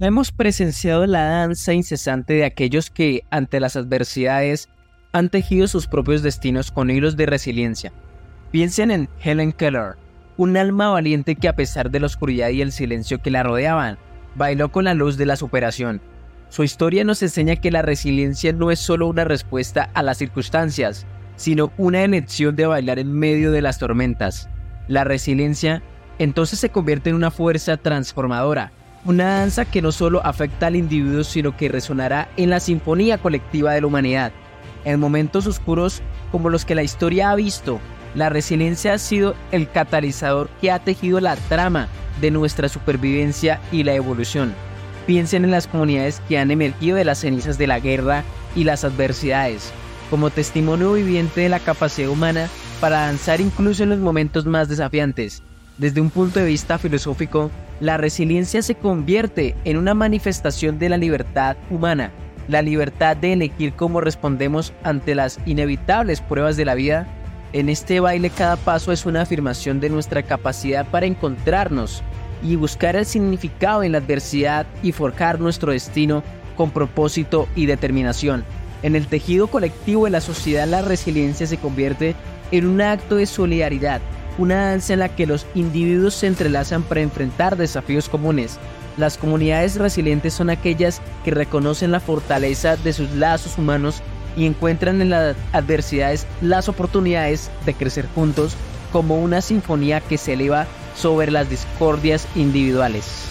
Hemos presenciado la danza incesante de aquellos que, ante las adversidades, han tejido sus propios destinos con hilos de resiliencia. Piensen en Helen Keller, un alma valiente que a pesar de la oscuridad y el silencio que la rodeaban, bailó con la luz de la superación. Su historia nos enseña que la resiliencia no es solo una respuesta a las circunstancias, sino una elección de bailar en medio de las tormentas. La resiliencia entonces se convierte en una fuerza transformadora, una danza que no solo afecta al individuo, sino que resonará en la sinfonía colectiva de la humanidad. En momentos oscuros como los que la historia ha visto, la resiliencia ha sido el catalizador que ha tejido la trama de nuestra supervivencia y la evolución. Piensen en las comunidades que han emergido de las cenizas de la guerra y las adversidades, como testimonio viviente de la capacidad humana para danzar incluso en los momentos más desafiantes. Desde un punto de vista filosófico, la resiliencia se convierte en una manifestación de la libertad humana, la libertad de elegir cómo respondemos ante las inevitables pruebas de la vida. En este baile cada paso es una afirmación de nuestra capacidad para encontrarnos y buscar el significado en la adversidad y forjar nuestro destino con propósito y determinación. En el tejido colectivo de la sociedad la resiliencia se convierte en un acto de solidaridad, una danza en la que los individuos se entrelazan para enfrentar desafíos comunes. Las comunidades resilientes son aquellas que reconocen la fortaleza de sus lazos humanos y encuentran en las adversidades las oportunidades de crecer juntos como una sinfonía que se eleva sobre las discordias individuales.